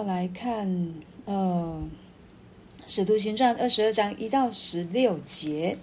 要来看，呃，《使徒行传》二十二章一到十六节。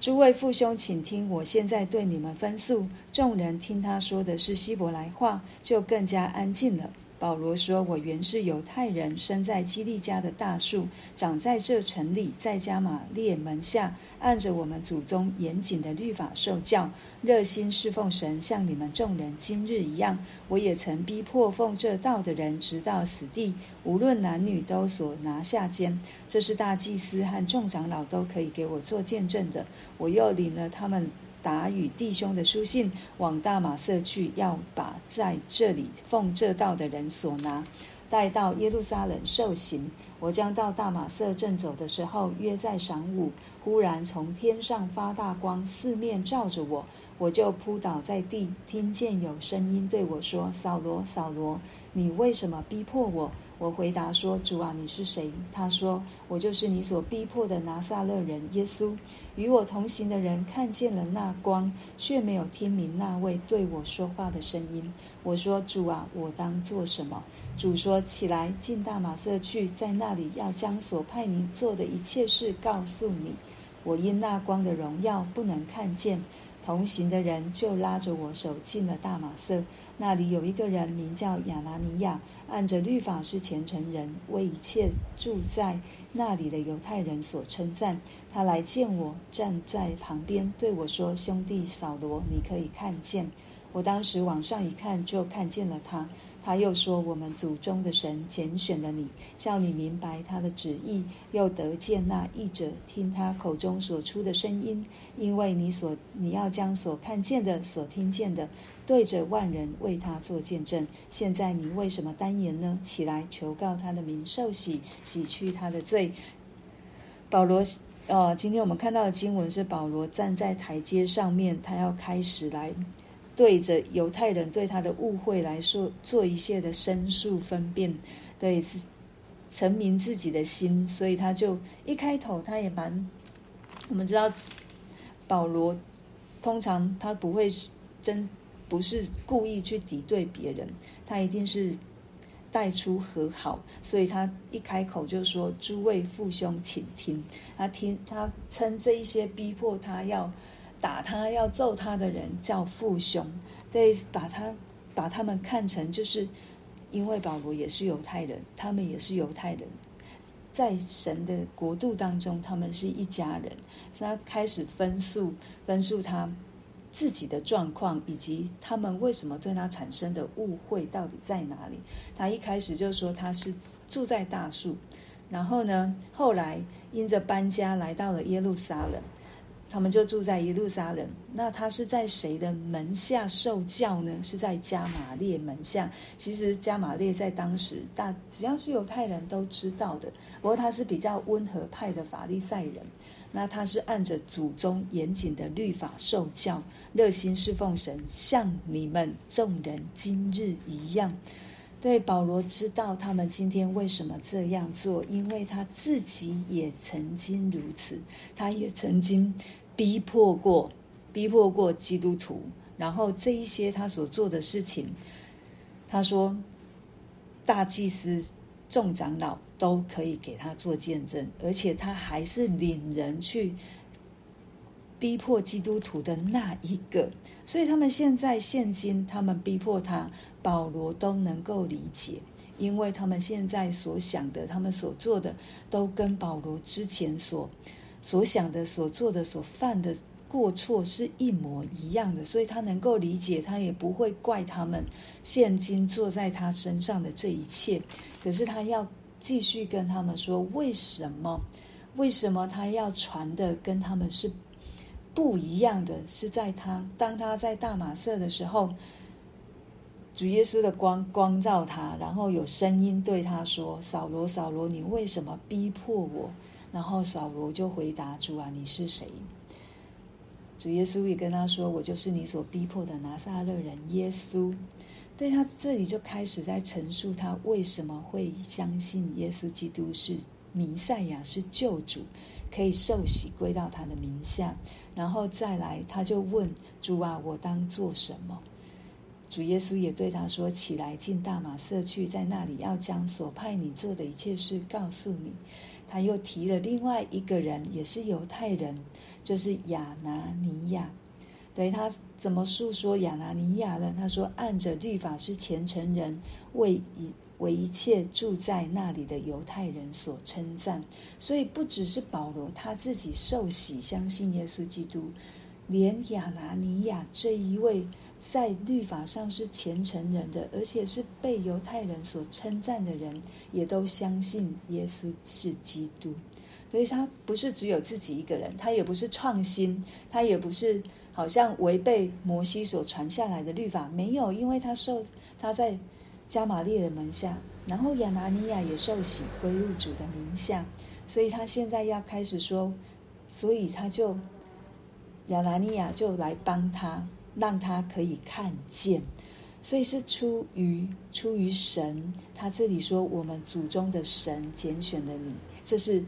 诸位父兄，请听，我现在对你们分诉。众人听他说的是希伯来话，就更加安静了。保罗说：“我原是犹太人，生在基利家的大树，长在这城里，在加玛列门下，按着我们祖宗严谨的律法受教，热心侍奉神，像你们众人今日一样。我也曾逼迫奉这道的人，直到死地，无论男女，都所拿下监。这是大祭司和众长老都可以给我做见证的。我又领了他们。”打与弟兄的书信往大马色去，要把在这里奉这道的人所拿带到耶路撒冷受刑。我将到大马色正走的时候，约在晌午，忽然从天上发大光，四面照着我，我就扑倒在地，听见有声音对我说：“扫罗，扫罗，你为什么逼迫我？”我回答说：“主啊，你是谁？”他说：“我就是你所逼迫的拿撒勒人耶稣。”与我同行的人看见了那光，却没有听明那位对我说话的声音。我说：“主啊，我当做什么？”主说：“起来，进大马色去，在那里要将所派你做的一切事告诉你。”我因那光的荣耀不能看见。同行的人就拉着我手进了大马色，那里有一个人名叫亚拿尼亚，按着律法是虔诚人，为一切住在那里的犹太人所称赞。他来见我，站在旁边对我说：“兄弟扫罗，你可以看见。”我当时往上一看，就看见了他。他又说：“我们祖宗的神拣选了你，叫你明白他的旨意，又得见那译者，听他口中所出的声音。因为你所你要将所看见的、所听见的，对着万人为他做见证。现在你为什么单言呢？起来，求告他的名，受洗，洗去他的罪。”保罗，哦，今天我们看到的经文是保罗站在台阶上面，他要开始来。对着犹太人对他的误会来说，做一切的申诉分辨，对，是陈明自己的心，所以他就一开头他也蛮，我们知道保罗通常他不会真不是故意去敌对别人，他一定是带出和好，所以他一开口就说：“诸位父兄，请听。”他听他称这一些逼迫他要。打他要揍他的人叫父兄，对，把他把他们看成就是，因为保罗也是犹太人，他们也是犹太人，在神的国度当中，他们是一家人。他开始分诉分诉他自己的状况，以及他们为什么对他产生的误会到底在哪里。他一开始就说他是住在大树，然后呢，后来因着搬家来到了耶路撒冷。他们就住在耶路撒冷。那他是在谁的门下受教呢？是在加玛列门下。其实加玛列在当时大，只要是犹太人都知道的。不过他是比较温和派的法利赛人。那他是按着祖宗严谨的律法受教，热心侍奉神，像你们众人今日一样。对，保罗知道他们今天为什么这样做，因为他自己也曾经如此，他也曾经。逼迫过，逼迫过基督徒，然后这一些他所做的事情，他说，大祭司、众长老都可以给他做见证，而且他还是领人去逼迫基督徒的那一个，所以他们现在现今他们逼迫他，保罗都能够理解，因为他们现在所想的，他们所做的，都跟保罗之前所。所想的、所做的、所犯的过错是一模一样的，所以他能够理解，他也不会怪他们现今坐在他身上的这一切。可是他要继续跟他们说，为什么？为什么他要传的跟他们是不一样的？是在他当他在大马色的时候，主耶稣的光光照他，然后有声音对他说：“扫罗，扫罗，你为什么逼迫我？”然后扫罗就回答：“主啊，你是谁？”主耶稣也跟他说：“我就是你所逼迫的拿撒勒人耶稣。”对，他这里就开始在陈述他为什么会相信耶稣基督是弥赛亚，是救主，可以受洗归到他的名下。然后再来，他就问：“主啊，我当做什么？”主耶稣也对他说：“起来，进大马色去，在那里要将所派你做的一切事告诉你。”他又提了另外一个人，也是犹太人，就是亚拿尼亚。对，他怎么述说亚拿尼亚呢？他说：“按着律法是虔诚人，为一为一切住在那里的犹太人所称赞。”所以不只是保罗他自己受洗相信耶稣基督，连亚拿尼亚这一位。在律法上是虔诚人的，而且是被犹太人所称赞的人，也都相信耶稣是基督。所以他不是只有自己一个人，他也不是创新，他也不是好像违背摩西所传下来的律法。没有，因为他受他在加玛列的门下，然后亚拿尼亚也受洗归入主的名下，所以他现在要开始说，所以他就亚拿尼亚就来帮他。让他可以看见，所以是出于出于神。他这里说：“我们祖宗的神拣选了你。”这是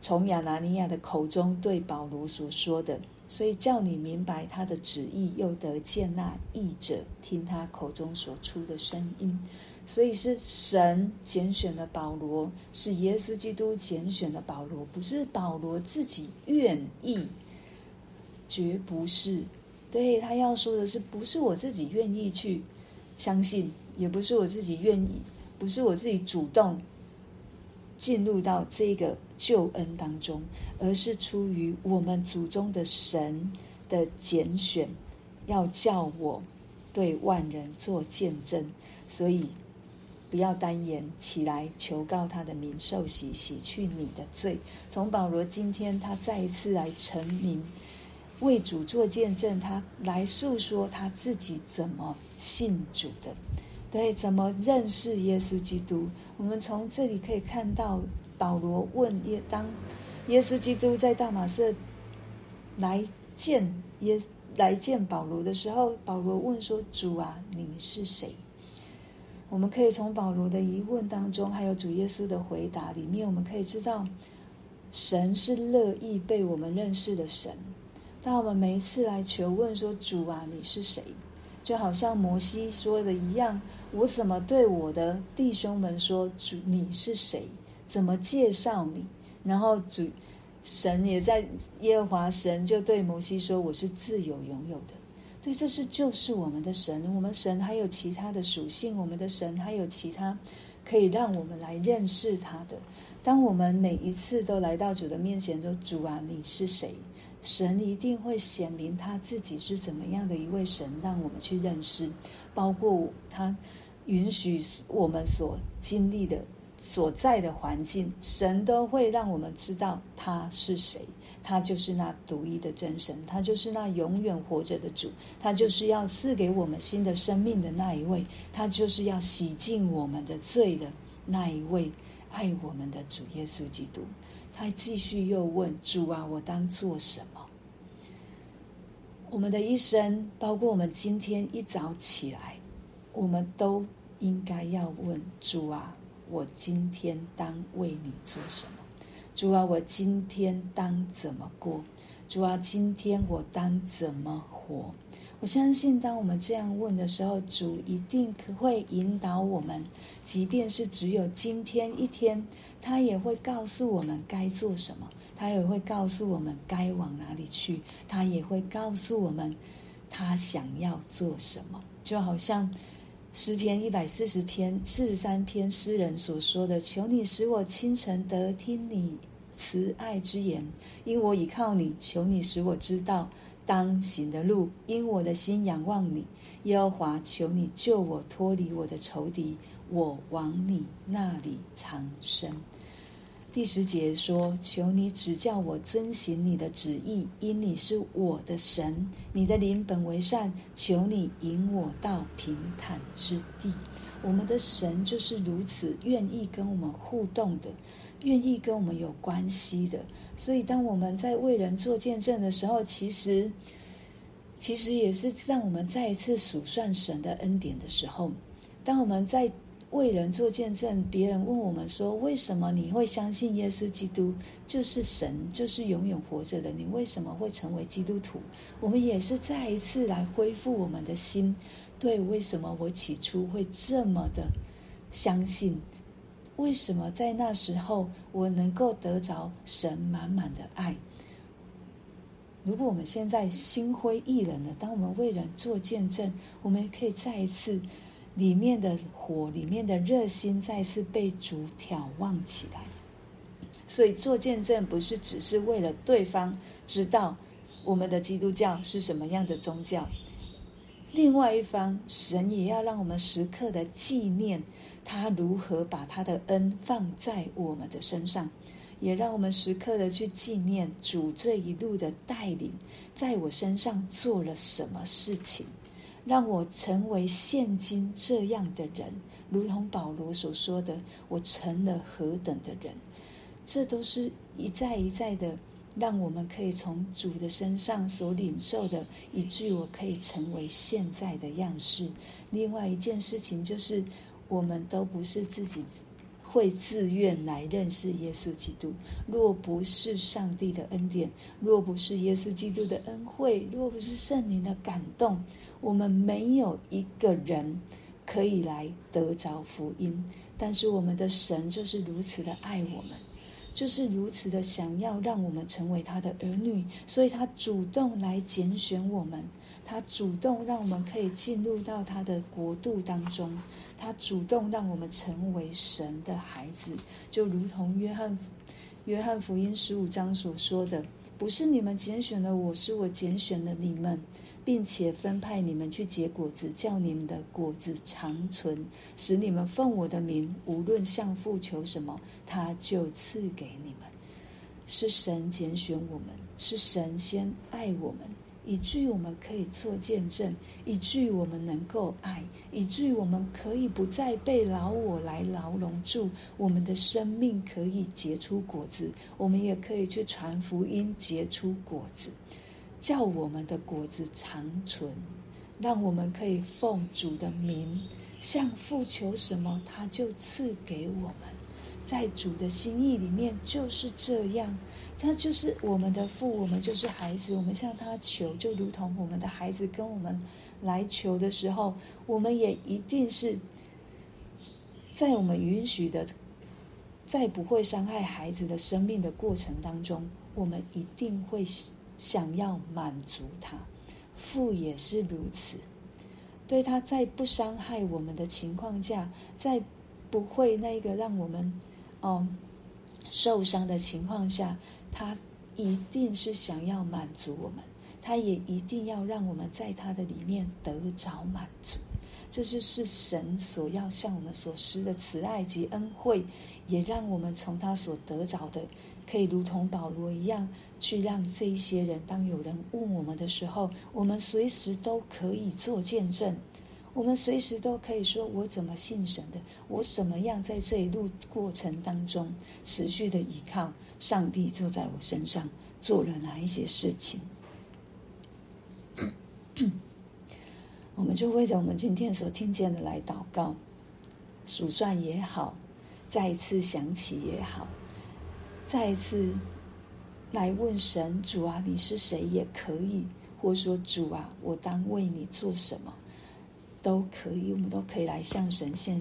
从亚拿尼亚的口中对保罗所说的，所以叫你明白他的旨意，又得见那译者听他口中所出的声音。所以是神拣选了保罗，是耶稣基督拣选了保罗，不是保罗自己愿意，绝不是。对，他要说的是，不是我自己愿意去相信，也不是我自己愿意，不是我自己主动进入到这个救恩当中，而是出于我们祖宗的神的拣选，要叫我对万人做见证。所以不要单言，起来求告他的名，受洗洗去你的罪。从保罗今天，他再一次来成名。为主做见证，他来诉说他自己怎么信主的，对，怎么认识耶稣基督。我们从这里可以看到，保罗问耶，当耶稣基督在大马色来见耶来见保罗的时候，保罗问说：“主啊，你是谁？”我们可以从保罗的疑问当中，还有主耶稣的回答里面，我们可以知道，神是乐意被我们认识的神。当我们每一次来求问说：“主啊，你是谁？”就好像摩西说的一样，我怎么对我的弟兄们说：“主，你是谁？”怎么介绍你？然后主神也在耶和华神就对摩西说：“我是自有拥有的。”对，这是就是我们的神。我们神还有其他的属性，我们的神还有其他可以让我们来认识他的。当我们每一次都来到主的面前说：“主啊，你是谁？”神一定会显明他自己是怎么样的一位神，让我们去认识。包括他允许我们所经历的、所在的环境，神都会让我们知道他是谁。他就是那独一的真神，他就是那永远活着的主，他就是要赐给我们新的生命的那一位，他就是要洗净我们的罪的那一位爱我们的主耶稣基督。他继续又问主啊，我当做什么？我们的一生，包括我们今天一早起来，我们都应该要问主啊，我今天当为你做什么？主啊，我今天当怎么过？主啊，今天我当怎么活？我相信，当我们这样问的时候，主一定可会引导我们，即便是只有今天一天。他也会告诉我们该做什么，他也会告诉我们该往哪里去，他也会告诉我们他想要做什么。就好像诗篇一百四十篇四十三篇诗人所说的：“求你使我清晨得听你慈爱之言，因我倚靠你；求你使我知道当行的路，因我的心仰望你。耶和华，求你救我脱离我的仇敌。”我往你那里长生。第十节说：“求你指教我遵行你的旨意，因你是我的神，你的灵本为善。求你引我到平坦之地。”我们的神就是如此愿意跟我们互动的，愿意跟我们有关系的。所以，当我们在为人做见证的时候，其实，其实也是让我们再一次数算神的恩典的时候。当我们在为人做见证，别人问我们说：“为什么你会相信耶稣基督就是神，就是永远活着的？你为什么会成为基督徒？”我们也是再一次来恢复我们的心。对，为什么我起初会这么的相信？为什么在那时候我能够得着神满满的爱？如果我们现在心灰意冷的，当我们为人做见证，我们可以再一次。里面的火，里面的热心，再次被主眺望起来。所以做见证不是只是为了对方知道我们的基督教是什么样的宗教，另外一方，神也要让我们时刻的纪念他如何把他的恩放在我们的身上，也让我们时刻的去纪念主这一路的带领，在我身上做了什么事情。让我成为现今这样的人，如同保罗所说的：“我成了何等的人。”这都是一再一再的，让我们可以从主的身上所领受的，以至于我可以成为现在的样式。另外一件事情就是，我们都不是自己。会自愿来认识耶稣基督。若不是上帝的恩典，若不是耶稣基督的恩惠，若不是圣灵的感动，我们没有一个人可以来得着福音。但是我们的神就是如此的爱我们，就是如此的想要让我们成为他的儿女，所以他主动来拣选我们。他主动让我们可以进入到他的国度当中，他主动让我们成为神的孩子，就如同约翰约翰福音十五章所说的：“不是你们拣选了我，是我拣选了你们，并且分派你们去结果子，叫你们的果子长存，使你们奉我的名，无论向父求什么，他就赐给你们。”是神拣选我们，是神先爱我们。以至于我们可以做见证，以至于我们能够爱，以至于我们可以不再被老我来牢笼住，我们的生命可以结出果子，我们也可以去传福音，结出果子，叫我们的果子长存，让我们可以奉主的名向父求什么，他就赐给我们。在主的心意里面就是这样。他就是我们的父，我们就是孩子。我们向他求，就如同我们的孩子跟我们来求的时候，我们也一定是在我们允许的，在不会伤害孩子的生命的过程当中，我们一定会想要满足他。父也是如此，对他在不伤害我们的情况下，在不会那个让我们哦受伤的情况下。他一定是想要满足我们，他也一定要让我们在他的里面得着满足。这就是神所要向我们所施的慈爱及恩惠，也让我们从他所得着的，可以如同保罗一样，去让这一些人，当有人问我们的时候，我们随时都可以做见证。我们随时都可以说：“我怎么信神的？我怎么样在这一路过程当中持续的依靠上帝，坐在我身上做了哪一些事情？” 我们就为着我们今天所听见的来祷告、数算也好，再一次想起也好，再一次来问神：“主啊，你是谁？”也可以，或说：“主啊，我当为你做什么？”都可以，我们都可以来向神献上。